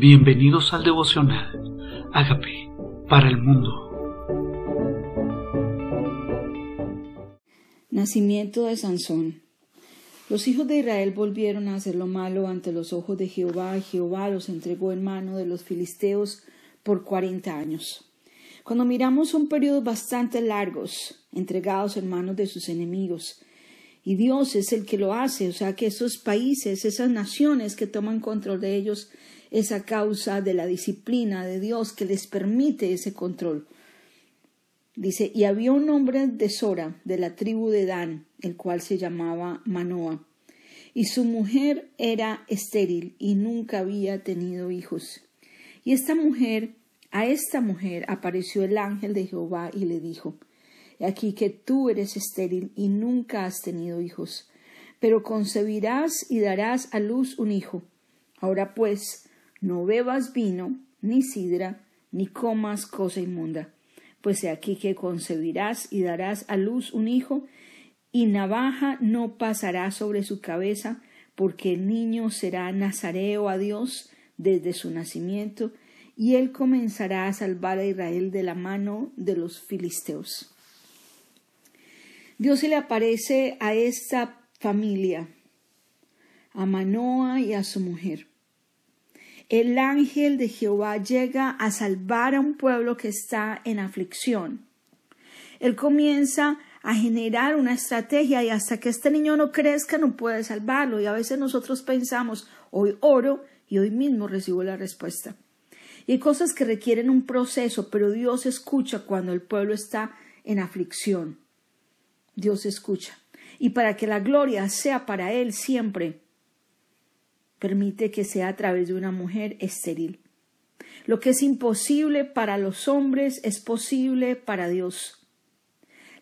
Bienvenidos al devocional. Hágame para el mundo. Nacimiento de Sansón. Los hijos de Israel volvieron a hacer lo malo ante los ojos de Jehová, y Jehová los entregó en mano de los filisteos por cuarenta años. Cuando miramos son periodos bastante largos, entregados en manos de sus enemigos, y Dios es el que lo hace, o sea que esos países, esas naciones que toman control de ellos, es a causa de la disciplina de Dios que les permite ese control. Dice, y había un hombre de Sora, de la tribu de Dan, el cual se llamaba Manoa, y su mujer era estéril y nunca había tenido hijos. Y esta mujer, a esta mujer apareció el ángel de Jehová y le dijo, aquí que tú eres estéril y nunca has tenido hijos, pero concebirás y darás a luz un hijo. Ahora pues, no bebas vino, ni sidra, ni comas cosa inmunda, pues he aquí que concebirás y darás a luz un hijo, y navaja no pasará sobre su cabeza, porque el niño será nazareo a Dios desde su nacimiento, y él comenzará a salvar a Israel de la mano de los filisteos. Dios se le aparece a esta familia, a Manoa y a su mujer. El ángel de Jehová llega a salvar a un pueblo que está en aflicción. Él comienza a generar una estrategia y hasta que este niño no crezca no puede salvarlo. Y a veces nosotros pensamos, hoy oro y hoy mismo recibo la respuesta. Y hay cosas que requieren un proceso, pero Dios escucha cuando el pueblo está en aflicción. Dios escucha. Y para que la gloria sea para Él siempre, permite que sea a través de una mujer estéril. Lo que es imposible para los hombres es posible para Dios.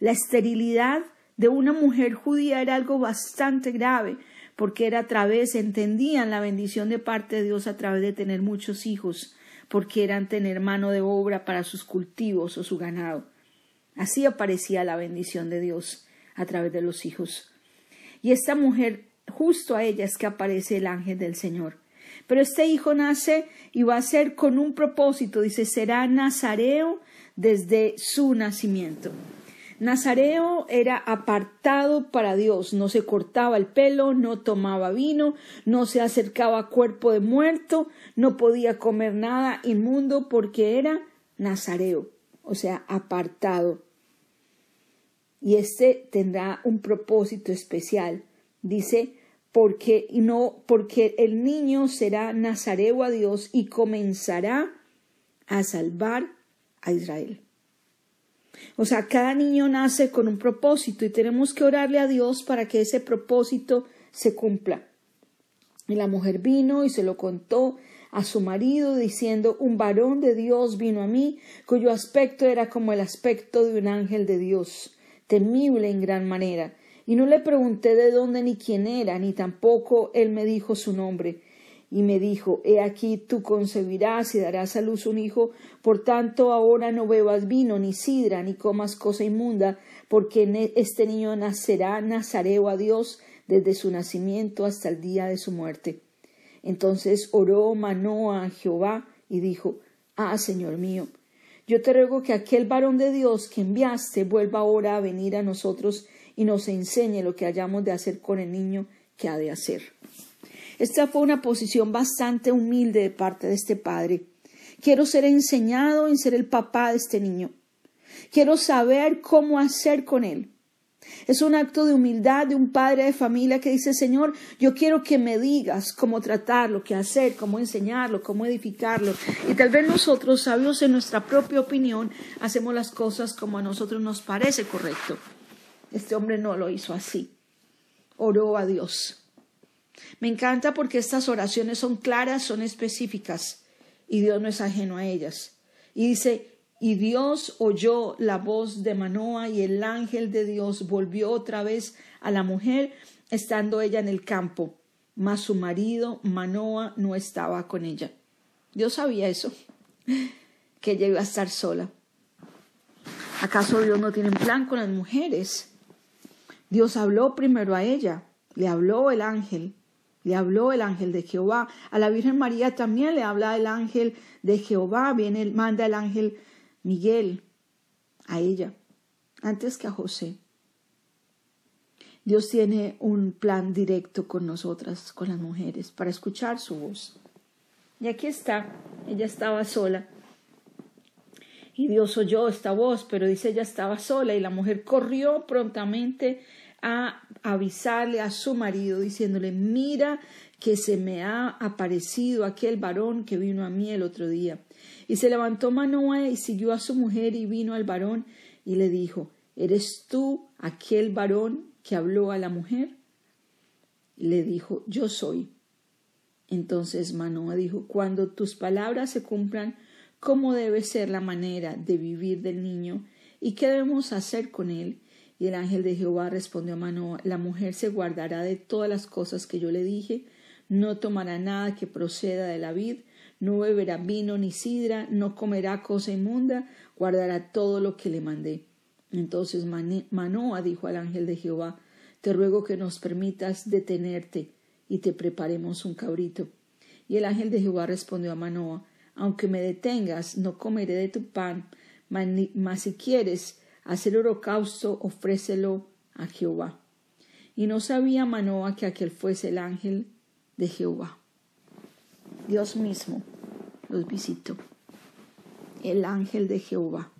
La esterilidad de una mujer judía era algo bastante grave, porque era a través, entendían la bendición de parte de Dios a través de tener muchos hijos, porque eran tener mano de obra para sus cultivos o su ganado. Así aparecía la bendición de Dios a través de los hijos. Y esta mujer, justo a ella es que aparece el ángel del Señor. Pero este hijo nace y va a ser con un propósito, dice, será nazareo desde su nacimiento. Nazareo era apartado para Dios, no se cortaba el pelo, no tomaba vino, no se acercaba a cuerpo de muerto, no podía comer nada inmundo porque era Nazareo, o sea, apartado y este tendrá un propósito especial. Dice, porque no porque el niño será nazareo a Dios y comenzará a salvar a Israel. O sea, cada niño nace con un propósito y tenemos que orarle a Dios para que ese propósito se cumpla. Y la mujer vino y se lo contó a su marido diciendo, un varón de Dios vino a mí, cuyo aspecto era como el aspecto de un ángel de Dios temible en gran manera, y no le pregunté de dónde ni quién era, ni tampoco él me dijo su nombre. Y me dijo, He aquí tú concebirás y darás a luz un hijo, por tanto ahora no bebas vino, ni sidra, ni comas cosa inmunda, porque e, este niño nacerá nazareo a Dios desde su nacimiento hasta el día de su muerte. Entonces oró Manoa a Jehová y dijo, Ah, Señor mío, yo te ruego que aquel varón de Dios que enviaste vuelva ahora a venir a nosotros y nos enseñe lo que hayamos de hacer con el niño que ha de hacer. Esta fue una posición bastante humilde de parte de este padre. Quiero ser enseñado en ser el papá de este niño. Quiero saber cómo hacer con él. Es un acto de humildad de un padre de familia que dice, Señor, yo quiero que me digas cómo tratarlo, qué hacer, cómo enseñarlo, cómo edificarlo. Y tal vez nosotros, sabios en nuestra propia opinión, hacemos las cosas como a nosotros nos parece correcto. Este hombre no lo hizo así. Oró a Dios. Me encanta porque estas oraciones son claras, son específicas y Dios no es ajeno a ellas. Y dice, y Dios oyó la voz de Manoa y el ángel de Dios volvió otra vez a la mujer, estando ella en el campo, mas su marido Manoa no estaba con ella. Dios sabía eso, que ella iba a estar sola. ¿Acaso Dios no tiene un plan con las mujeres? Dios habló primero a ella, le habló el ángel, Le habló el ángel de Jehová. A la Virgen María también le habla el ángel de Jehová. Viene, manda el ángel Miguel a ella, antes que a José. Dios tiene un plan directo con nosotras, con las mujeres, para escuchar su voz. Y aquí está, ella estaba sola. Y Dios oyó esta voz, pero dice ella estaba sola y la mujer corrió prontamente a avisarle a su marido, diciéndole, mira que se me ha aparecido aquel varón que vino a mí el otro día. Y se levantó Manoah y siguió a su mujer y vino al varón y le dijo, ¿eres tú aquel varón que habló a la mujer? Le dijo, yo soy. Entonces Manoa dijo, cuando tus palabras se cumplan, ¿cómo debe ser la manera de vivir del niño? ¿Y qué debemos hacer con él? Y el ángel de Jehová respondió a Manoa, la mujer se guardará de todas las cosas que yo le dije, no tomará nada que proceda de la vid, no beberá vino ni sidra, no comerá cosa inmunda, guardará todo lo que le mandé. Entonces Manoa dijo al ángel de Jehová, Te ruego que nos permitas detenerte y te preparemos un cabrito. Y el ángel de Jehová respondió a Manoa, Aunque me detengas, no comeré de tu pan, mas si quieres hacer holocausto, ofrécelo a Jehová. Y no sabía Manoa que aquel fuese el ángel de Jehová. Dios mismo los visitó. El ángel de Jehová.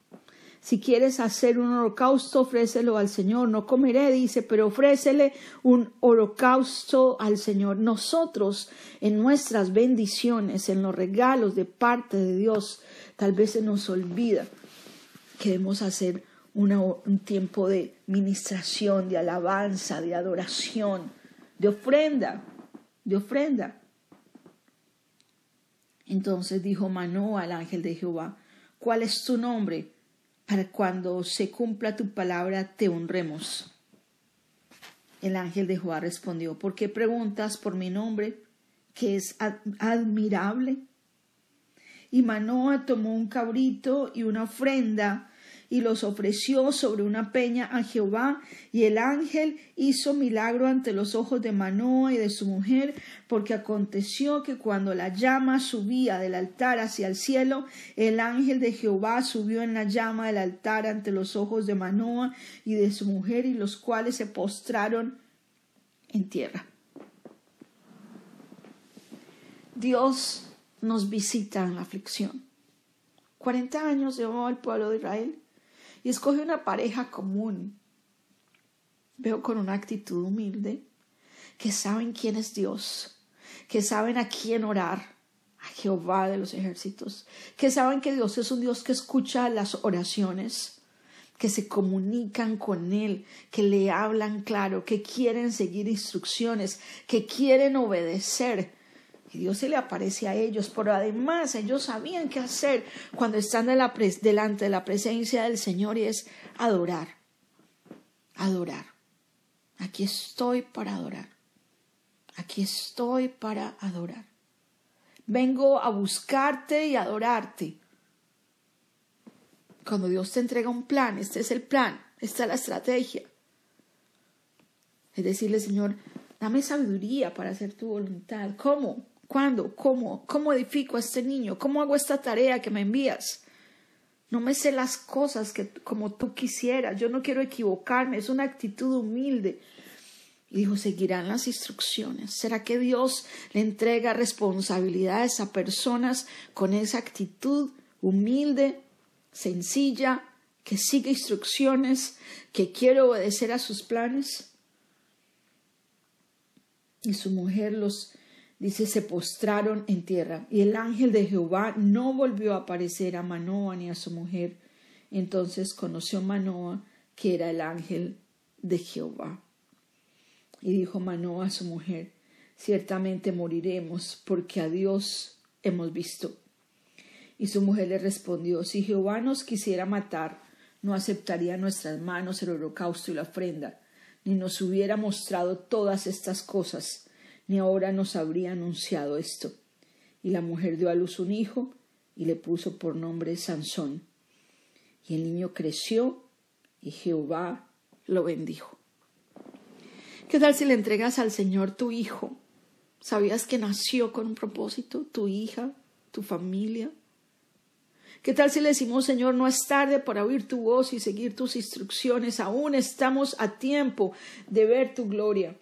Si quieres hacer un holocausto, ofrécelo al Señor. No comeré, dice, pero ofrécele un holocausto al Señor. Nosotros, en nuestras bendiciones, en los regalos de parte de Dios, tal vez se nos olvida que debemos hacer un tiempo de ministración, de alabanza, de adoración, de ofrenda, de ofrenda. Entonces dijo Manoah al ángel de Jehová, ¿cuál es tu nombre? Para cuando se cumpla tu palabra te honremos. El ángel de Jehová respondió, ¿por qué preguntas por mi nombre, que es admirable? Y Manoa tomó un cabrito y una ofrenda y los ofreció sobre una peña a Jehová, y el ángel hizo milagro ante los ojos de Manoa y de su mujer, porque aconteció que cuando la llama subía del altar hacia el cielo, el ángel de Jehová subió en la llama del altar ante los ojos de Manoa y de su mujer, y los cuales se postraron en tierra. Dios nos visita en la aflicción. Cuarenta años llevó el pueblo de Israel y escoge una pareja común. Veo con una actitud humilde, que saben quién es Dios, que saben a quién orar, a Jehová de los ejércitos, que saben que Dios es un Dios que escucha las oraciones, que se comunican con Él, que le hablan claro, que quieren seguir instrucciones, que quieren obedecer, y Dios se le aparece a ellos, pero además ellos sabían qué hacer cuando están delante de la presencia del Señor y es adorar, adorar. Aquí estoy para adorar. Aquí estoy para adorar. Vengo a buscarte y adorarte. Cuando Dios te entrega un plan, este es el plan, esta es la estrategia. Es decirle, Señor, dame sabiduría para hacer tu voluntad. ¿Cómo? ¿Cuándo? ¿Cómo? ¿Cómo edifico a este niño? ¿Cómo hago esta tarea que me envías? No me sé las cosas que como tú quisieras. Yo no quiero equivocarme. Es una actitud humilde. Y dijo, seguirán las instrucciones. ¿Será que Dios le entrega responsabilidades a personas con esa actitud humilde, sencilla, que sigue instrucciones, que quiere obedecer a sus planes? Y su mujer los dice, se postraron en tierra. Y el ángel de Jehová no volvió a aparecer a Manoa ni a su mujer. Entonces conoció Manoa que era el ángel de Jehová. Y dijo Manoa a su mujer, ciertamente moriremos porque a Dios hemos visto. Y su mujer le respondió, si Jehová nos quisiera matar, no aceptaría nuestras manos el holocausto y la ofrenda, ni nos hubiera mostrado todas estas cosas ni ahora nos habría anunciado esto. Y la mujer dio a luz un hijo y le puso por nombre Sansón. Y el niño creció y Jehová lo bendijo. ¿Qué tal si le entregas al Señor tu hijo? ¿Sabías que nació con un propósito? Tu hija, tu familia. ¿Qué tal si le decimos, Señor, no es tarde para oír tu voz y seguir tus instrucciones? Aún estamos a tiempo de ver tu gloria.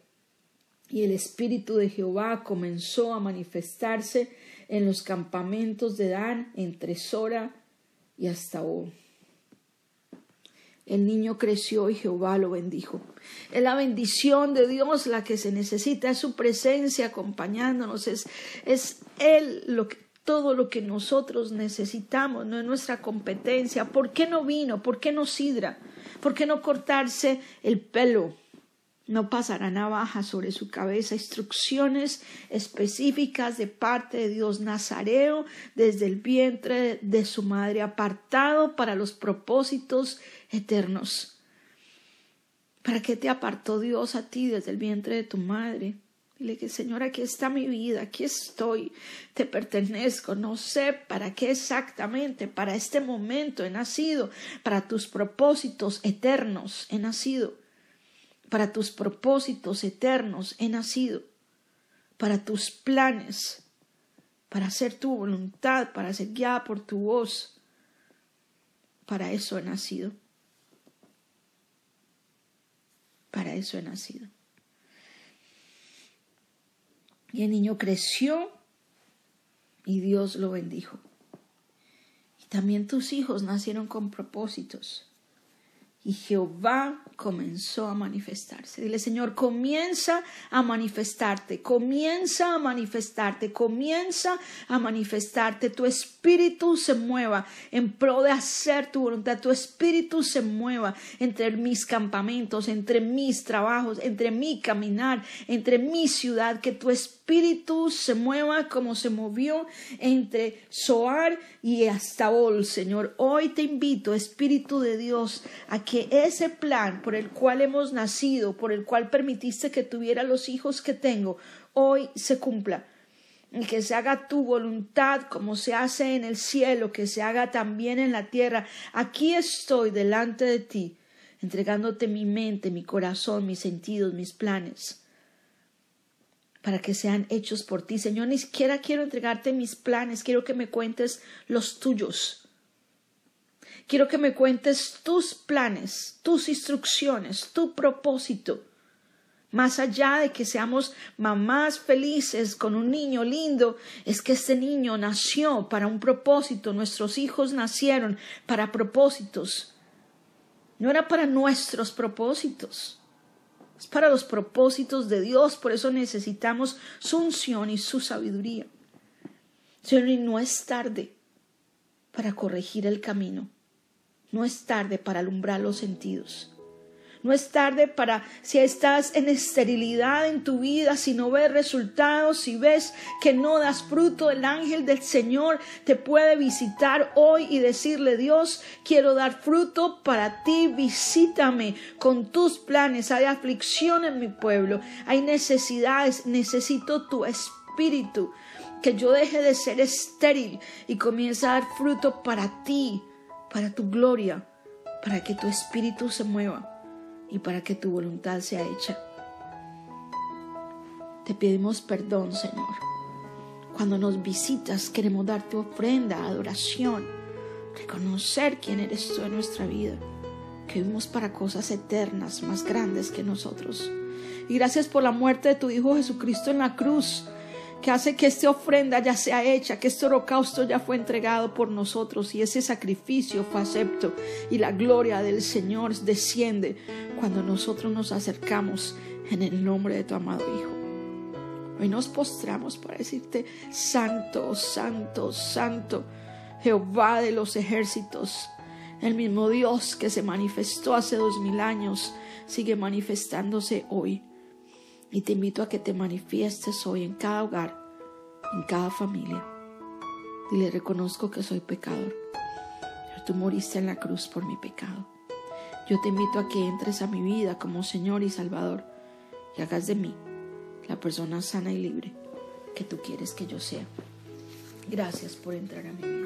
Y el Espíritu de Jehová comenzó a manifestarse en los campamentos de Dan entre Sora y hasta hoy. El niño creció y Jehová lo bendijo. Es la bendición de Dios la que se necesita, es su presencia acompañándonos, es, es Él lo que, todo lo que nosotros necesitamos, no es nuestra competencia. ¿Por qué no vino? ¿Por qué no sidra? ¿Por qué no cortarse el pelo? No pasará navaja sobre su cabeza. Instrucciones específicas de parte de Dios Nazareo desde el vientre de su madre, apartado para los propósitos eternos. ¿Para qué te apartó Dios a ti desde el vientre de tu madre? Dile que Señor, aquí está mi vida, aquí estoy, te pertenezco, no sé para qué exactamente, para este momento he nacido, para tus propósitos eternos he nacido para tus propósitos eternos he nacido, para tus planes, para hacer tu voluntad, para ser guiada por tu voz. Para eso he nacido. Para eso he nacido. Y el niño creció y Dios lo bendijo. Y también tus hijos nacieron con propósitos y Jehová comenzó a manifestarse. Dile, Señor, comienza a manifestarte, comienza a manifestarte, comienza a manifestarte. Tu espíritu se mueva en pro de hacer tu voluntad. Tu espíritu se mueva entre mis campamentos, entre mis trabajos, entre mi caminar, entre mi ciudad. Que tu espíritu se mueva como se movió entre Soar y Astabol, Señor. Hoy te invito, Espíritu de Dios, a que ese plan por el cual hemos nacido, por el cual permitiste que tuviera los hijos que tengo, hoy se cumpla. Y que se haga tu voluntad como se hace en el cielo, que se haga también en la tierra. Aquí estoy delante de ti, entregándote mi mente, mi corazón, mis sentidos, mis planes para que sean hechos por ti. Señor, ni siquiera quiero entregarte mis planes, quiero que me cuentes los tuyos. Quiero que me cuentes tus planes, tus instrucciones, tu propósito. Más allá de que seamos mamás felices con un niño lindo, es que este niño nació para un propósito, nuestros hijos nacieron para propósitos. No era para nuestros propósitos, es para los propósitos de Dios, por eso necesitamos su unción y su sabiduría. Señor, y no es tarde para corregir el camino. No es tarde para alumbrar los sentidos. No es tarde para si estás en esterilidad en tu vida, si no ves resultados, si ves que no das fruto, el ángel del Señor te puede visitar hoy y decirle, Dios, quiero dar fruto para ti, visítame con tus planes. Hay aflicción en mi pueblo, hay necesidades, necesito tu espíritu, que yo deje de ser estéril y comience a dar fruto para ti para tu gloria, para que tu espíritu se mueva y para que tu voluntad sea hecha. Te pedimos perdón, Señor. Cuando nos visitas queremos darte ofrenda, adoración, reconocer quién eres tú en nuestra vida, que vivimos para cosas eternas, más grandes que nosotros. Y gracias por la muerte de tu Hijo Jesucristo en la cruz que hace que esta ofrenda ya sea hecha, que este holocausto ya fue entregado por nosotros y ese sacrificio fue acepto y la gloria del Señor desciende cuando nosotros nos acercamos en el nombre de tu amado Hijo. Hoy nos postramos para decirte, Santo, Santo, Santo, Jehová de los ejércitos, el mismo Dios que se manifestó hace dos mil años, sigue manifestándose hoy. Y te invito a que te manifiestes hoy en cada hogar, en cada familia. Y le reconozco que soy pecador. Pero tú moriste en la cruz por mi pecado. Yo te invito a que entres a mi vida como Señor y Salvador y hagas de mí la persona sana y libre que tú quieres que yo sea. Gracias por entrar a mi vida.